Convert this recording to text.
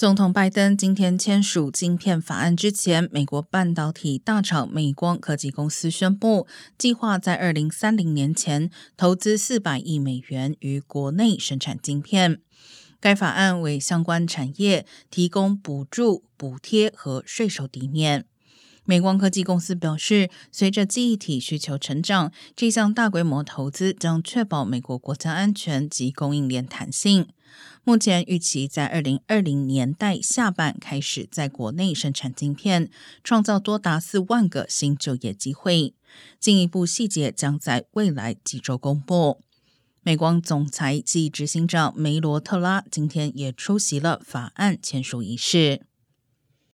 总统拜登今天签署晶片法案之前，美国半导体大厂美光科技公司宣布，计划在二零三零年前投资四百亿美元于国内生产晶片。该法案为相关产业提供补助、补贴和税收抵免。美光科技公司表示，随着记忆体需求成长，这项大规模投资将确保美国国家安全及供应链弹性。目前预期在二零二零年代下半开始在国内生产晶片，创造多达四万个新就业机会。进一步细节将在未来几周公布。美光总裁及执行长梅罗特拉今天也出席了法案签署仪式。